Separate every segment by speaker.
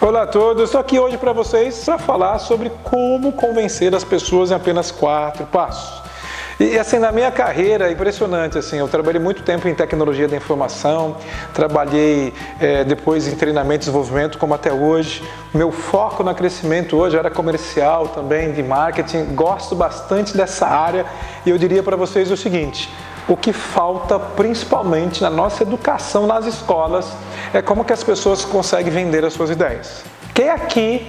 Speaker 1: Olá a todos, estou aqui hoje para vocês para falar sobre como convencer as pessoas em apenas quatro passos. E assim, na minha carreira, é impressionante, assim, eu trabalhei muito tempo em tecnologia da informação, trabalhei é, depois em treinamento e desenvolvimento, como até hoje. Meu foco no crescimento hoje era comercial também, de marketing, gosto bastante dessa área e eu diria para vocês o seguinte, o que falta principalmente na nossa educação nas escolas é como que as pessoas conseguem vender as suas ideias. Quem aqui,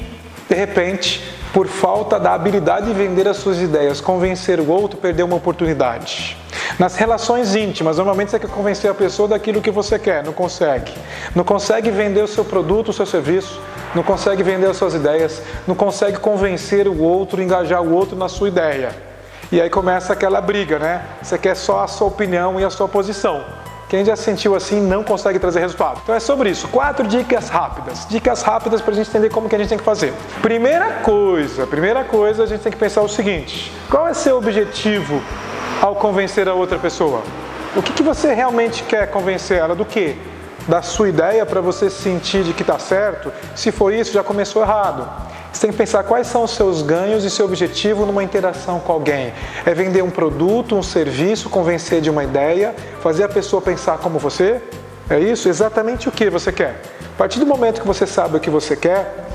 Speaker 1: de repente, por falta da habilidade de vender as suas ideias, convencer o outro, perdeu uma oportunidade? Nas relações íntimas, normalmente você quer convencer a pessoa daquilo que você quer, não consegue. Não consegue vender o seu produto, o seu serviço, não consegue vender as suas ideias, não consegue convencer o outro, engajar o outro na sua ideia. E aí começa aquela briga, né? Você quer só a sua opinião e a sua posição. Quem já sentiu assim não consegue trazer resultado. Então é sobre isso. Quatro dicas rápidas. Dicas rápidas para a gente entender como que a gente tem que fazer. Primeira coisa, primeira coisa, a gente tem que pensar o seguinte: qual é seu objetivo ao convencer a outra pessoa? O que, que você realmente quer convencer ela do quê? Da sua ideia para você sentir de que está certo? Se for isso, já começou errado. Você tem que pensar quais são os seus ganhos e seu objetivo numa interação com alguém. É vender um produto, um serviço, convencer de uma ideia, fazer a pessoa pensar como você? É isso? Exatamente o que você quer. A partir do momento que você sabe o que você quer,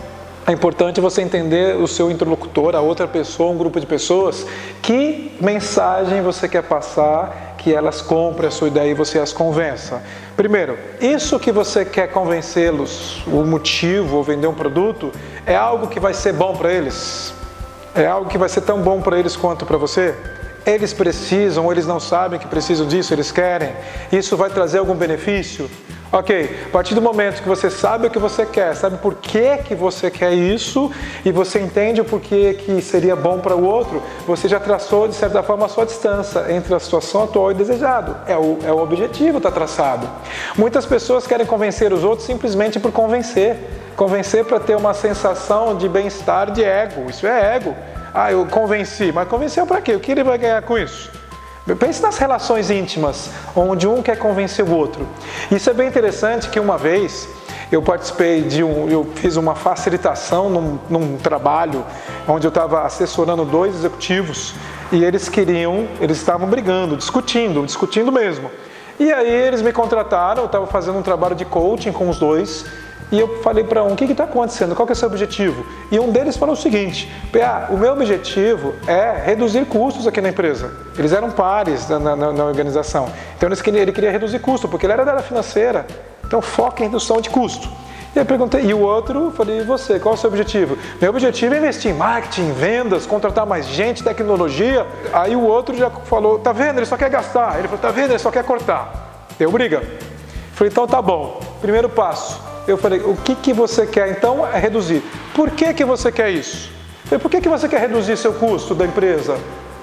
Speaker 1: é importante você entender o seu interlocutor, a outra pessoa, um grupo de pessoas, que mensagem você quer passar que elas comprem a sua ideia e você as convença. Primeiro, isso que você quer convencê-los, o motivo ou vender um produto, é algo que vai ser bom para eles? É algo que vai ser tão bom para eles quanto para você? Eles precisam eles não sabem que precisam disso, eles querem? Isso vai trazer algum benefício? Ok, a partir do momento que você sabe o que você quer, sabe por que, que você quer isso e você entende o porquê que seria bom para o outro, você já traçou de certa forma a sua distância entre a situação atual e desejado. É o, é o objetivo, está traçado. Muitas pessoas querem convencer os outros simplesmente por convencer. Convencer para ter uma sensação de bem-estar de ego. Isso é ego. Ah, eu convenci, mas convenceu para quê? O que ele vai ganhar com isso? Pense nas relações íntimas, onde um quer convencer o outro. Isso é bem interessante que uma vez eu participei de um, eu fiz uma facilitação num, num trabalho onde eu estava assessorando dois executivos e eles queriam, eles estavam brigando, discutindo, discutindo mesmo. E aí eles me contrataram, eu estava fazendo um trabalho de coaching com os dois e eu falei para um, o que está acontecendo? Qual que é o seu objetivo? E um deles falou o seguinte, PA, o meu objetivo é reduzir custos aqui na empresa. Eles eram pares na, na, na organização. Então queriam, ele queria reduzir custo, porque ele era da área financeira. Então foca em redução de custo. E eu perguntei, e o outro, falei, e você, qual é o seu objetivo? Meu objetivo é investir em marketing, vendas, contratar mais gente, tecnologia. Aí o outro já falou, tá vendo, ele só quer gastar. Ele falou, tá vendo, ele só quer cortar. Deu briga. Falei, então tá bom. Primeiro passo, eu falei, o que, que você quer então é reduzir. Por que, que você quer isso? falei, por que, que você quer reduzir seu custo da empresa?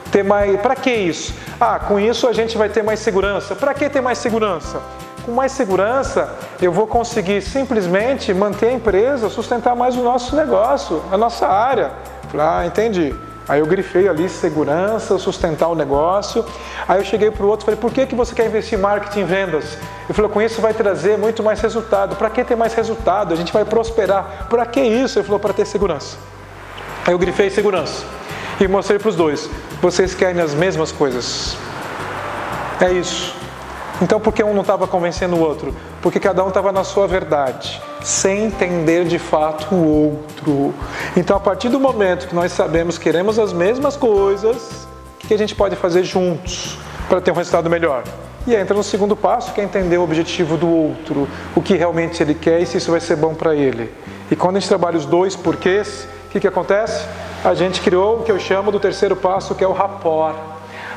Speaker 1: Ter mais. Para que isso? Ah, com isso a gente vai ter mais segurança. Para que ter mais segurança? Com mais segurança, eu vou conseguir simplesmente manter a empresa, sustentar mais o nosso negócio, a nossa área. Falei, ah, entendi. Aí eu grifei ali segurança, sustentar o negócio. Aí eu cheguei para o outro e falei, por que, que você quer investir em marketing e vendas? Ele falou, com isso vai trazer muito mais resultado. Para que ter mais resultado? A gente vai prosperar. Para que isso? Ele falou, para ter segurança. Aí eu grifei segurança e mostrei para os dois, vocês querem as mesmas coisas. É isso. Então por que um não estava convencendo o outro? Porque cada um estava na sua verdade, sem entender de fato o outro. Então a partir do momento que nós sabemos que queremos as mesmas coisas, o que a gente pode fazer juntos para ter um resultado melhor? E entra no segundo passo, que é entender o objetivo do outro, o que realmente ele quer e se isso vai ser bom para ele. E quando a gente trabalha os dois porquês, o que, que acontece? A gente criou o que eu chamo do terceiro passo, que é o rapport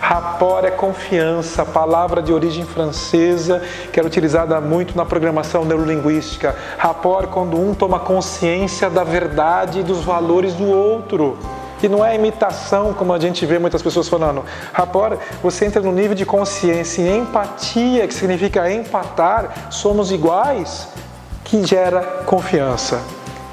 Speaker 1: Rapport é confiança, palavra de origem francesa que era utilizada muito na programação neurolinguística. Rapport é quando um toma consciência da verdade e dos valores do outro. E não é imitação, como a gente vê muitas pessoas falando. Rapport, você entra no nível de consciência e empatia, que significa empatar, somos iguais, que gera confiança.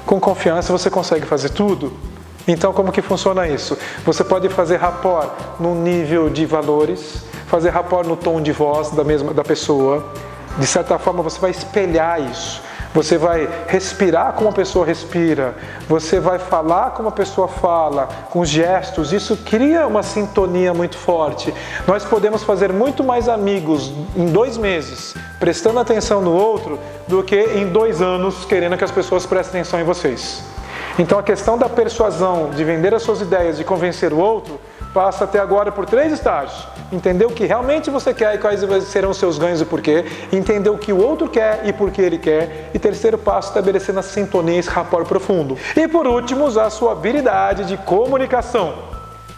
Speaker 1: Com confiança você consegue fazer tudo. Então, como que funciona isso? Você pode fazer rapport no nível de valores, fazer rapport no tom de voz da mesma da pessoa. De certa forma, você vai espelhar isso. Você vai respirar como a pessoa respira, você vai falar como a pessoa fala, com gestos. Isso cria uma sintonia muito forte. Nós podemos fazer muito mais amigos em dois meses, prestando atenção no outro, do que em dois anos querendo que as pessoas prestem atenção em vocês. Então a questão da persuasão, de vender as suas ideias, de convencer o outro, passa até agora por três estágios. Entender o que realmente você quer e quais serão seus ganhos e porquê. Entender o que o outro quer e por que ele quer. E terceiro passo, estabelecendo a sintonia, esse rapport profundo. E por último, usar a sua habilidade de comunicação.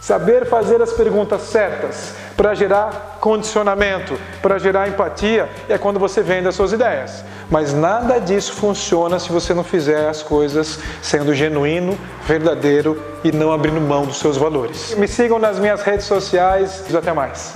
Speaker 1: Saber fazer as perguntas certas para gerar condicionamento, para gerar empatia, é quando você vende as suas ideias. Mas nada disso funciona se você não fizer as coisas sendo genuíno, verdadeiro e não abrindo mão dos seus valores. Me sigam nas minhas redes sociais. Até mais.